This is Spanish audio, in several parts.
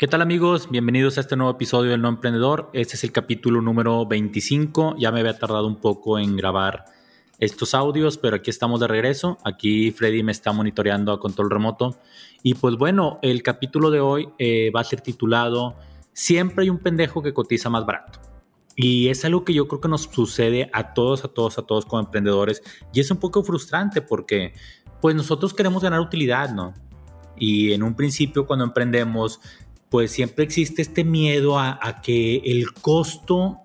¿Qué tal amigos? Bienvenidos a este nuevo episodio del No Emprendedor. Este es el capítulo número 25. Ya me había tardado un poco en grabar estos audios, pero aquí estamos de regreso. Aquí Freddy me está monitoreando a control remoto. Y pues bueno, el capítulo de hoy eh, va a ser titulado Siempre hay un pendejo que cotiza más barato. Y es algo que yo creo que nos sucede a todos, a todos, a todos como emprendedores. Y es un poco frustrante porque pues nosotros queremos ganar utilidad, ¿no? Y en un principio cuando emprendemos pues siempre existe este miedo a, que el costo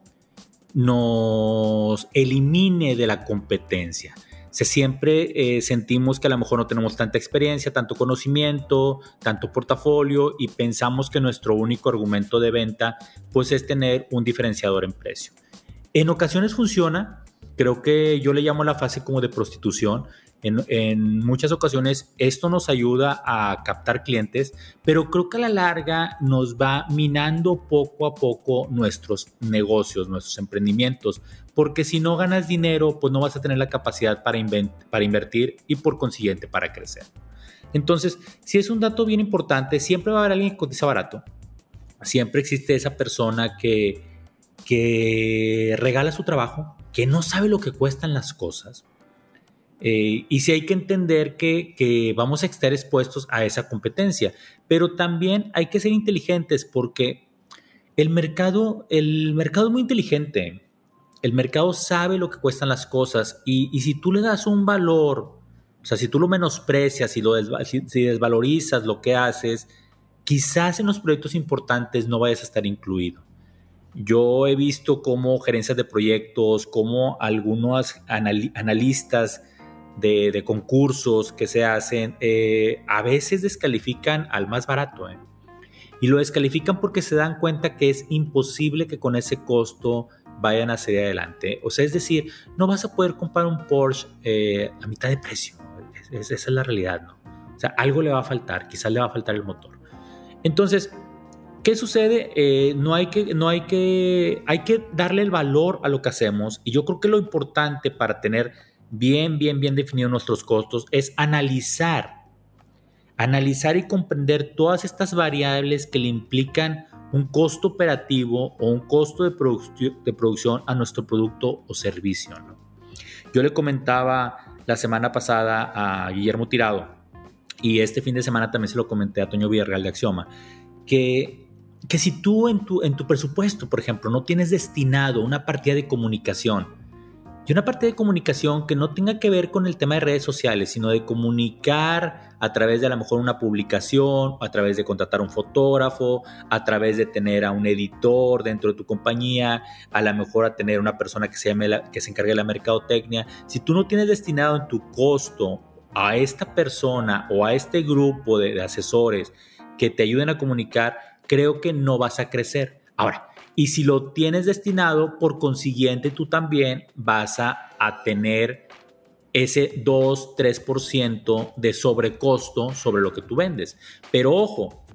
nos elimine de la competencia. Se siempre eh, sentimos que a lo mejor no tenemos tanta experiencia, tanto conocimiento, tanto portafolio y pensamos que nuestro único argumento de venta pues es tener un diferenciador en precio. En ocasiones funciona, creo que yo le llamo la fase como de prostitución, en, muchas ocasiones esto nos ayuda a captar clientes, pero creo que a la larga nos va minando poco a poco nuestros negocios, nuestros emprendimientos, porque si no ganas dinero, pues no vas a tener la capacidad para, invertir y por consiguiente para crecer. Entonces, si es un dato bien importante, siempre va a haber alguien que cotiza barato. Siempre existe esa persona que regala su trabajo, que no sabe lo que cuestan las cosas eh, y sí hay que entender que, vamos a estar expuestos a esa competencia, pero también hay que ser inteligentes porque el mercado, el mercado es muy inteligente. El mercado sabe lo que cuestan las cosas y, si tú le das un valor, o sea, si tú lo menosprecias y lo si, desvalorizas lo que haces, quizás en los proyectos importantes no vayas a estar incluido. Yo he visto cómo gerencias de proyectos, cómo algunos analistas de, concursos que se hacen, eh, a veces descalifican al más barato. ¿eh? Y lo descalifican porque se dan cuenta que es imposible que con ese costo vayan a seguir adelante. O sea, es decir, no vas a poder comprar un Porsche eh, a mitad de precio. esa es la realidad, ¿no? O sea, algo le va a faltar, quizás le va a faltar el motor. Entonces, ¿qué sucede? no, hay que, no hay que, hay que darle el valor a lo que hacemos. Y yo creo que lo importante para tener bien, bien, bien definidos nuestros costos, es analizar, analizar y comprender todas estas variables que le implican un costo operativo o un costo de, de producción a nuestro producto o servicio. Yo le comentaba la semana pasada a Guillermo Tirado y este fin de semana también se lo comenté a Toño Villarreal de Axioma, que, que si tú en tu, en tu presupuesto, por ejemplo, no tienes destinado una partida de comunicación, y una parte de comunicación que no tenga que ver con el tema de redes sociales, sino de comunicar a través de a lo mejor una publicación, a través de contratar un fotógrafo, a través de tener a un editor dentro de tu compañía, a lo mejor a tener una persona que se, que se encargue de la mercadotecnia. Si tú no tienes destinado en tu costo a esta persona o a este grupo de, de asesores que te ayuden a comunicar, creo que no vas a crecer. Ahora, y si lo tienes destinado, por consiguiente, tú también vas a, tener ese 2-3% de sobrecosto sobre lo que tú vendes. Pero ojo,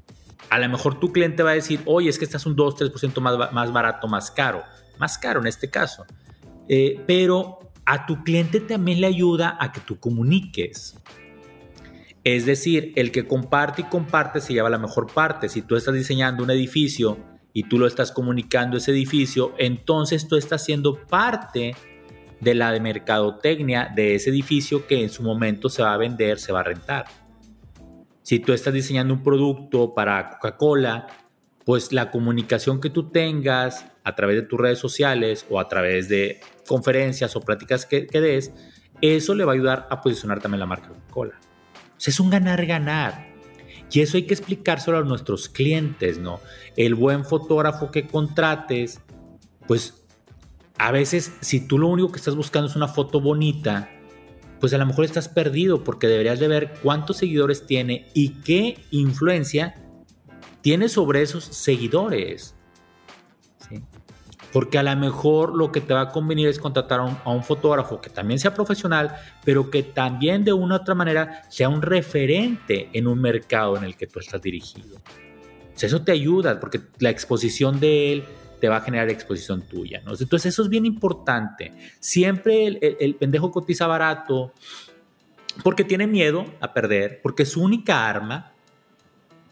a lo mejor tu cliente va a decir, oye, es que estás un 2-3% más, más barato, más caro. Más caro en este caso. Eh, pero a tu cliente también le ayuda a que tú comuniques. Es decir, el que comparte y comparte se lleva la mejor parte. Si tú estás diseñando un edificio y tú lo estás comunicando ese edificio, entonces tú estás siendo parte de la de mercadotecnia de ese edificio que en su momento se va a vender, se va a rentar. Si tú estás diseñando un producto para Coca-Cola, pues la comunicación que tú tengas a través de tus redes sociales o a través de conferencias o pláticas que, que des, eso le va a ayudar a posicionar también la marca Coca-Cola. O sea, es un ganar-ganar. Y eso hay que explicárselo a nuestros clientes, ¿no? El buen fotógrafo que contrates, pues a veces si tú lo único que estás buscando es una foto bonita, pues a lo mejor estás perdido porque deberías de ver cuántos seguidores tiene y qué influencia tiene sobre esos seguidores. Porque a lo mejor lo que te va a convenir es contratar a un, fotógrafo que también sea profesional, pero que también de una u otra manera sea un referente en un mercado en el que tú estás dirigido. eso te ayuda porque la exposición de él te va a generar exposición tuya. ¿no? Entonces eso es bien importante. Siempre el, el pendejo cotiza barato porque tiene miedo a perder, porque su única arma o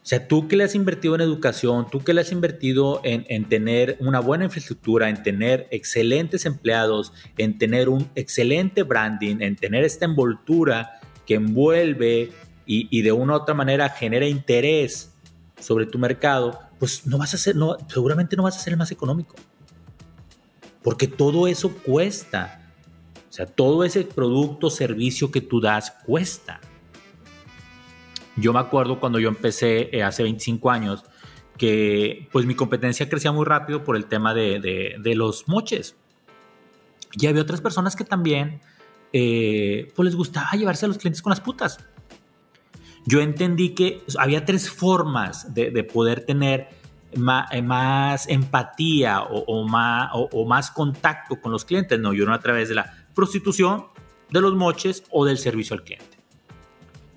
sea, tú que le has invertido en educación, tú que le has invertido en, tener una buena infraestructura, en tener excelentes empleados, en tener un excelente branding, en tener esta envoltura que envuelve y, de una u otra manera genera interés sobre tu mercado, pues no vas a ser, no, seguramente no vas a ser el más económico. Porque todo eso cuesta. O sea, todo ese producto o servicio que tú das cuesta. Yo me acuerdo cuando yo empecé eh, hace 25 años que pues mi competencia crecía muy rápido por el tema de, los moches. Y había otras personas que también eh, pues les gustaba llevarse a los clientes con las putas. Yo entendí que había tres formas de, poder tener eh, más, empatía o, más, o, más, contacto con los clientes. No, yo no a través de la prostitución, de los moches o del servicio al cliente.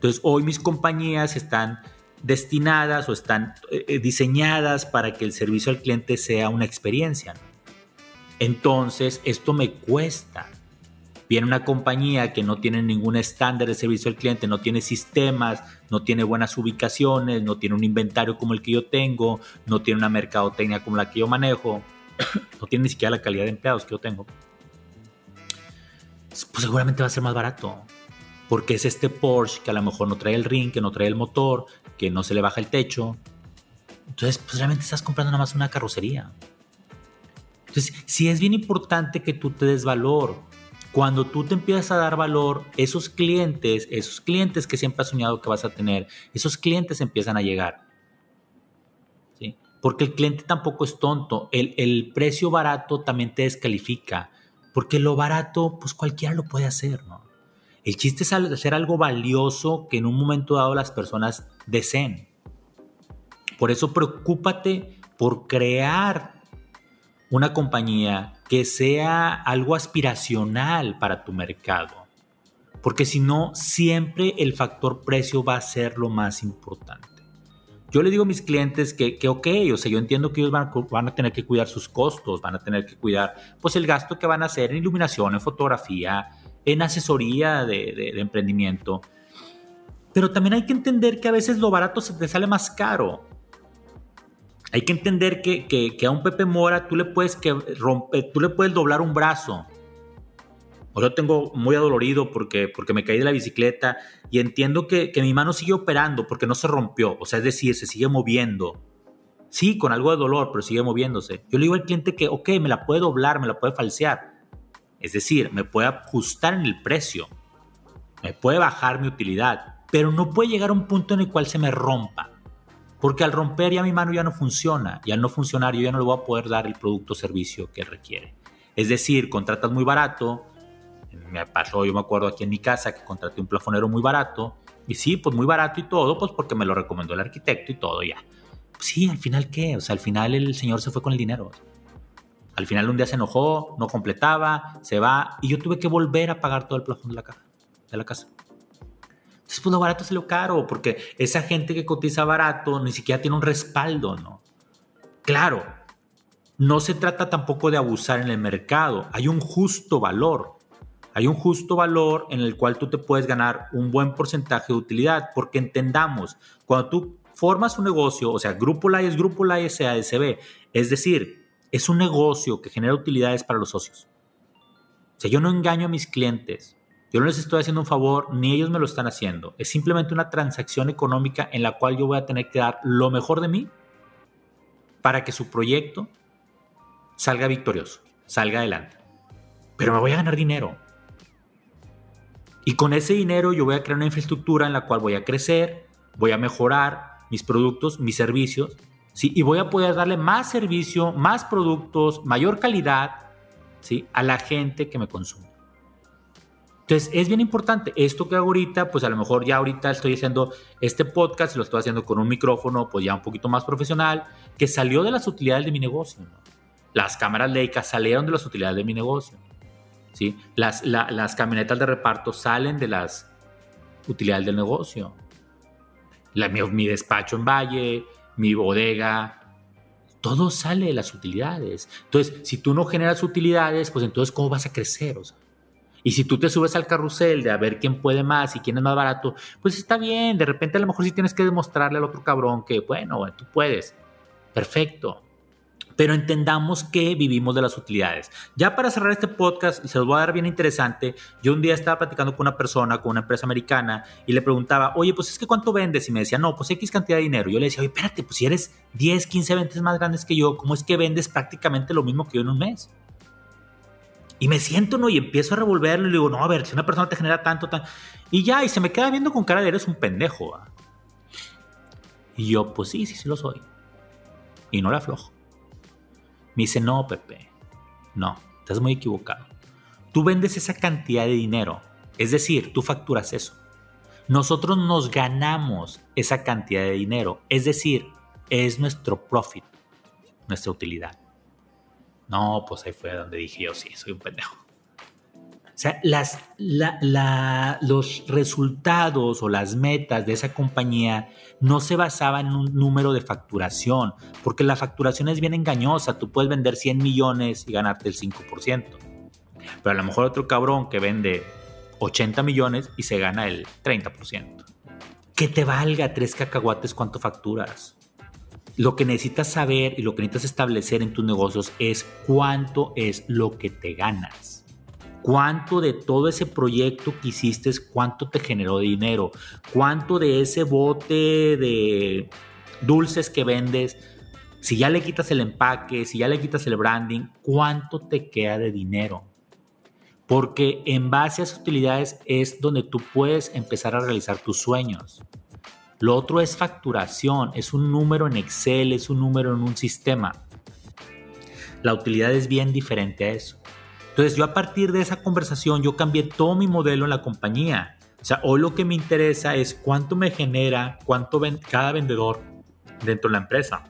Entonces, hoy mis compañías están destinadas o están eh, eh, diseñadas para que el servicio al cliente sea una experiencia. Entonces, esto me cuesta. Viene una compañía que no tiene ningún estándar de servicio al cliente, no tiene sistemas, no tiene buenas ubicaciones, no tiene un inventario como el que yo tengo, no tiene una mercadotecnia como la que yo manejo, no tiene ni siquiera la calidad de empleados que yo tengo. Pues seguramente va a ser más barato porque es este Porsche que a lo mejor no trae el ring, que no trae el motor, que no se le baja el techo. Entonces, pues realmente estás comprando nada más una carrocería. Entonces, sí es bien importante que tú te des valor. Cuando tú te empiezas a dar valor, esos clientes, esos clientes que siempre has soñado que vas a tener, esos clientes empiezan a llegar. ¿Sí? Porque el cliente tampoco es tonto. El, el precio barato también te descalifica. Porque lo barato, pues cualquiera lo puede hacer, ¿no? El chiste es hacer algo valioso que en un momento dado las personas deseen. Por eso preocúpate por crear una compañía que sea algo aspiracional para tu mercado. Porque si no, siempre el factor precio va a ser lo más importante. Yo le digo a mis clientes que, que ok, o sea, yo entiendo que ellos van van a, tener que cuidar sus costos, van a tener que cuidar pues el gasto que van a hacer en iluminación, en fotografía, en asesoría de, emprendimiento. Pero también hay que entender que a veces lo barato se te sale más caro. Hay que entender que, a un Pepe Mora tú le puedes que romper, tú le puedes doblar un brazo. O yo tengo muy adolorido porque, porque me caí de la bicicleta y entiendo que, que mi mano sigue operando porque no se rompió. O sea, es decir, se sigue moviendo. Sí, con algo de dolor, pero sigue moviéndose. Yo le digo al cliente que, ok, me la puede doblar, me la puede falsear es decir, me puede ajustar en el precio, me puede bajar mi utilidad, pero no puede llegar a un punto en el cual se me rompa. Porque al romper ya mi mano ya no funciona y al no funcionar yo ya no le voy a poder dar el producto o servicio que requiere. Es decir, contratas muy barato, me pasó, yo me acuerdo aquí en mi casa que contraté un plafonero muy barato y sí, pues muy barato y todo, pues porque me lo recomendó el arquitecto y todo ya. sí, al final qué, o sea, al final el señor se fue con el dinero. Al final un día se enojó, no completaba, se va y yo tuve que volver a pagar todo el plafón de la, casa, de la casa. Entonces, pues lo barato es lo caro, porque esa gente que cotiza barato ni siquiera tiene un respaldo, ¿no? Claro, no se trata tampoco de abusar en el mercado, hay un justo valor. Hay un justo valor en el cual tú te puedes ganar un buen porcentaje de utilidad, porque entendamos, cuando tú formas un negocio, o sea, Grupo LAI es Grupo LAI SASB, es decir, es un negocio que genera utilidades para los socios. O sea, yo no engaño a mis clientes. Yo no les estoy haciendo un favor, ni ellos me lo están haciendo. Es simplemente una transacción económica en la cual yo voy a tener que dar lo mejor de mí para que su proyecto salga victorioso, salga adelante. Pero me voy a ganar dinero. Y con ese dinero yo voy a crear una infraestructura en la cual voy a crecer, voy a mejorar mis productos, mis servicios ¿sí? Y voy a poder darle más servicio, más productos, mayor calidad, ¿sí? A la gente que me consume. Entonces, es bien importante. Esto que hago ahorita, pues a lo mejor ya ahorita estoy haciendo este podcast, lo estoy haciendo con un micrófono, pues ya un poquito más profesional, que salió de las utilidades de mi negocio. Las cámaras Leica salieron de las utilidades de mi negocio. ¿sí? Las, las camionetas de reparto salen de las utilidades del negocio. La, mi, mi, despacho en Valle, mi bodega, todo sale de las utilidades. Entonces, si tú no generas utilidades, pues entonces, ¿cómo vas a crecer? O y si tú te subes al carrusel de a ver quién puede más y quién es más barato, pues está bien. De repente, a lo mejor sí tienes que demostrarle al otro cabrón que, bueno, tú puedes. Perfecto pero entendamos que vivimos de las utilidades. Ya para cerrar este podcast, se los voy a dar bien interesante. Yo un día estaba platicando con una persona, con una empresa americana, y le preguntaba, oye, pues es que cuánto vendes? Y me decía, no, pues X cantidad de dinero. Yo le decía, oye, espérate, pues si eres 10, 15 veces más grandes que yo, ¿cómo es que vendes prácticamente lo mismo que yo en un mes? Y me siento, ¿no? Y empiezo a revolverlo y le digo, no, a ver, si una persona te genera tanto, tan... Y ya, y se me queda viendo con cara de eres un pendejo. Y yo, pues sí, sí, sí lo soy. Y no le aflojo. Me dice, no, Pepe, no, estás muy equivocado. Tú vendes esa cantidad de dinero, es decir, tú facturas eso. Nosotros nos ganamos esa cantidad de dinero, es decir, es nuestro profit, nuestra utilidad. No, pues ahí fue donde dije yo, sí, soy un pendejo. O sea, las, los resultados o las metas de esa compañía no se basaban en un número de facturación, porque la facturación es bien engañosa. Tú puedes vender 100 millones y ganarte el 5%. Pero a lo mejor otro cabrón que vende 80 millones y se gana el 30%. Que te valga tres cacahuates cuánto facturas. Lo que necesitas saber y lo que necesitas establecer en tus negocios es cuánto es lo que te ganas cuánto de todo ese proyecto que hiciste, cuánto te generó dinero, cuánto de ese bote de dulces que vendes, si ya le quitas el empaque, si ya le quitas el branding, cuánto te queda de dinero. Porque en base a esas utilidades es donde tú puedes empezar a realizar tus sueños. Lo otro es facturación, es un número en Excel, es un número en un sistema. La utilidad es bien diferente a eso. Entonces yo a partir de esa conversación yo cambié todo mi modelo en la compañía. O sea, hoy lo que me interesa es cuánto me genera, cuánto cada vendedor dentro de la empresa.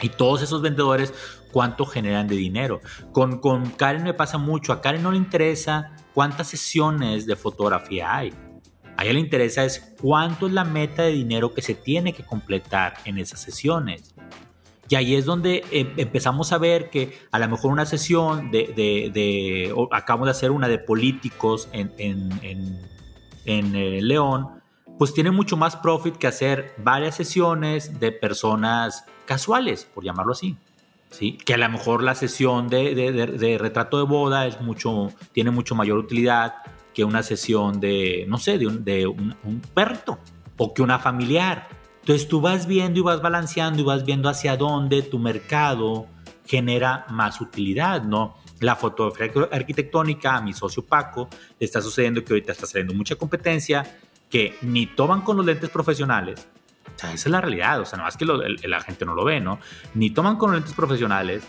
Y todos esos vendedores, cuánto generan de dinero. Con, con Karen me pasa mucho. A Karen no le interesa cuántas sesiones de fotografía hay. A ella le interesa es cuánto es la meta de dinero que se tiene que completar en esas sesiones. Y ahí es donde em, empezamos a ver que a lo mejor una sesión de, de, acabamos de hacer una de políticos en, en, en, eh, León, pues tiene mucho más profit que hacer varias sesiones de personas casuales, por llamarlo así. ¿sí? Que a lo mejor la sesión de, de, retrato de boda es mucho, tiene mucho mayor utilidad que una sesión de, no sé, de un, de un, un perrito o que una familiar. Entonces tú vas viendo y vas balanceando y vas viendo hacia dónde tu mercado genera más utilidad, ¿no? La fotografía arquitectónica, a mi socio Paco, le está sucediendo que ahorita está saliendo mucha competencia que ni toman con los lentes profesionales. O sea, esa es la realidad, o sea, no es que la gente no lo ve, ¿no? Ni toman con los lentes profesionales,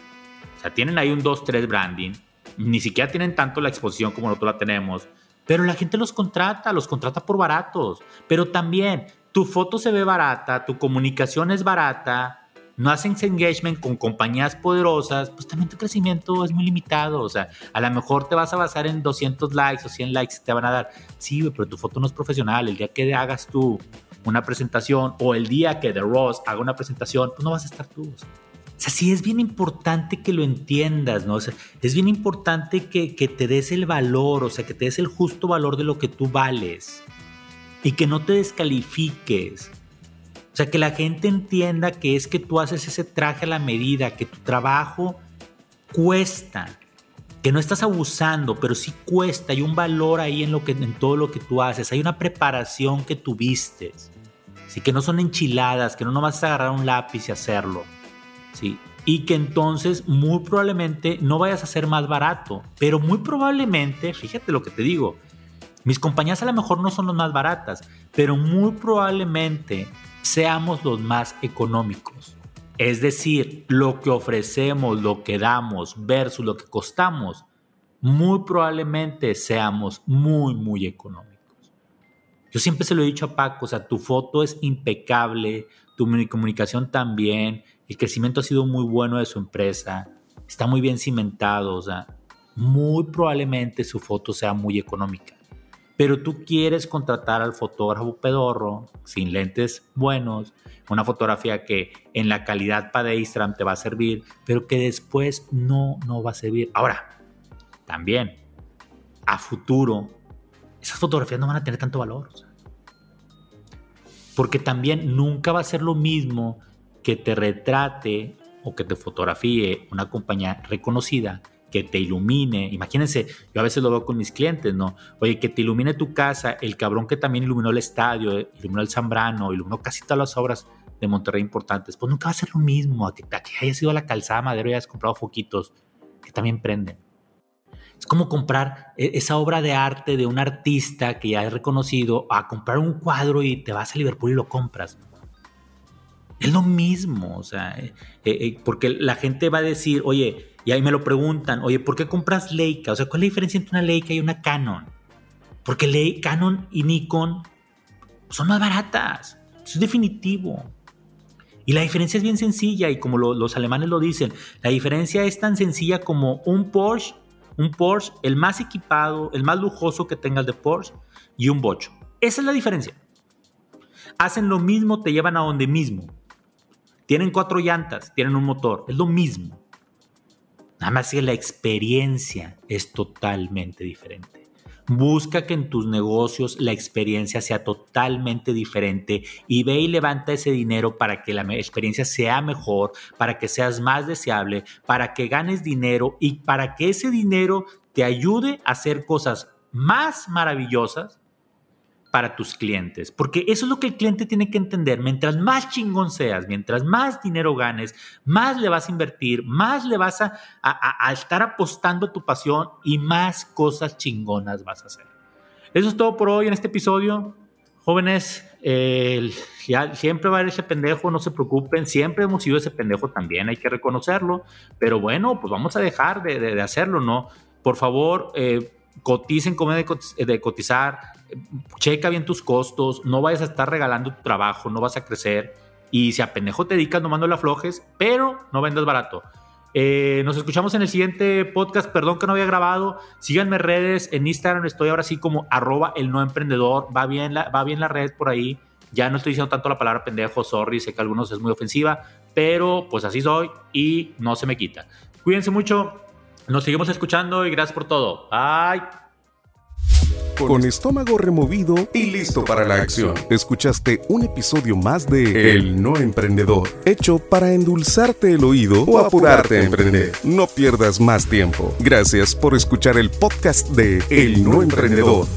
o sea, tienen ahí un 2-3 branding, ni siquiera tienen tanto la exposición como nosotros la tenemos, pero la gente los contrata, los contrata por baratos, pero también tu foto se ve barata, tu comunicación es barata, no haces engagement con compañías poderosas, pues también tu crecimiento es muy limitado. O sea, a lo mejor te vas a basar en 200 likes o 100 likes te van a dar. Sí, pero tu foto no es profesional. El día que hagas tú una presentación o el día que The Ross haga una presentación, pues no vas a estar tú. O sea, sí es bien importante que lo entiendas, ¿no? O sea, es bien importante que, que te des el valor, o sea, que te des el justo valor de lo que tú vales y que no te descalifiques. O sea, que la gente entienda que es que tú haces ese traje a la medida, que tu trabajo cuesta, que no estás abusando, pero sí cuesta, hay un valor ahí en, lo que, en todo lo que tú haces, hay una preparación que tuviste, ¿sí? que no son enchiladas, que no nomás vas a agarrar un lápiz y hacerlo, ¿sí? y que entonces muy probablemente no vayas a ser más barato, pero muy probablemente, fíjate lo que te digo, mis compañías a lo mejor no son las más baratas, pero muy probablemente seamos los más económicos. Es decir, lo que ofrecemos, lo que damos versus lo que costamos, muy probablemente seamos muy, muy económicos. Yo siempre se lo he dicho a Paco, o sea, tu foto es impecable, tu comunicación también, el crecimiento ha sido muy bueno de su empresa, está muy bien cimentado, o sea, muy probablemente su foto sea muy económica. Pero tú quieres contratar al fotógrafo pedorro, sin lentes buenos, una fotografía que en la calidad para Instagram te va a servir, pero que después no, no va a servir. Ahora, también, a futuro, esas fotografías no van a tener tanto valor. porque también nunca va a ser lo mismo que te retrate o que te fotografíe una compañía reconocida que te ilumine. Imagínense, yo a veces lo veo con mis clientes, ¿no? Oye, que te ilumine tu casa, el cabrón que también iluminó el estadio, iluminó el Zambrano, iluminó casi todas las obras de Monterrey importantes, pues nunca va a ser lo mismo a que, a que hayas ido a la calzada madero y hayas comprado foquitos que también prenden. Es como comprar e-, esa obra de arte de un artista que ya es reconocido a comprar un cuadro y te vas a Liverpool y lo compras. Es lo mismo, o sea, eh, eh, porque la gente va a decir, oye, y ahí me lo preguntan, oye, ¿por qué compras Leica? O sea, ¿cuál es la diferencia entre una Leica y una Canon? Porque Leica, Canon y Nikon son más baratas. Eso es definitivo. Y la diferencia es bien sencilla y como los alemanes lo dicen, la diferencia es tan sencilla como un Porsche, un Porsche, el más equipado, el más lujoso que tengas de Porsche y un bocho. Esa es la diferencia. Hacen lo mismo, te llevan a donde mismo. Tienen cuatro llantas, tienen un motor, es lo mismo. Nada más que la experiencia es totalmente diferente. Busca que en tus negocios la experiencia sea totalmente diferente y ve y levanta ese dinero para que la experiencia sea mejor, para que seas más deseable, para que ganes dinero y para que ese dinero te ayude a hacer cosas más maravillosas para tus clientes, porque eso es lo que el cliente tiene que entender. Mientras más chingón seas, mientras más dinero ganes, más le vas a invertir, más le vas a, estar apostando a tu pasión y más cosas chingonas vas a hacer. Eso es todo por hoy en este episodio. Jóvenes, siempre va a haber ese pendejo, no se preocupen, siempre hemos sido ese pendejo también, hay que reconocerlo, pero bueno, pues vamos a dejar de, hacerlo, ¿no? Por favor, eh, coticen como de, cotizar, checa bien tus costos, no vayas a estar regalando tu trabajo, no vas a crecer. Y si a pendejo te dedicas, no mando la aflojes, pero no vendas barato. Eh, nos escuchamos en el siguiente podcast. Perdón que no había grabado. Síganme redes. En Instagram estoy ahora sí como arroba el no emprendedor. Va bien, la, va bien la red por ahí. Ya no estoy diciendo tanto la palabra pendejo, sorry. Sé que a algunos es muy ofensiva. Pero pues así soy y no se me quita. Cuídense mucho. Nos seguimos escuchando y gracias por todo. Bye. Con estómago removido y listo para la acción. Escuchaste un episodio más de El No Emprendedor, hecho para endulzarte el oído o apurarte a emprender. No pierdas más tiempo. Gracias por escuchar el podcast de El No Emprendedor.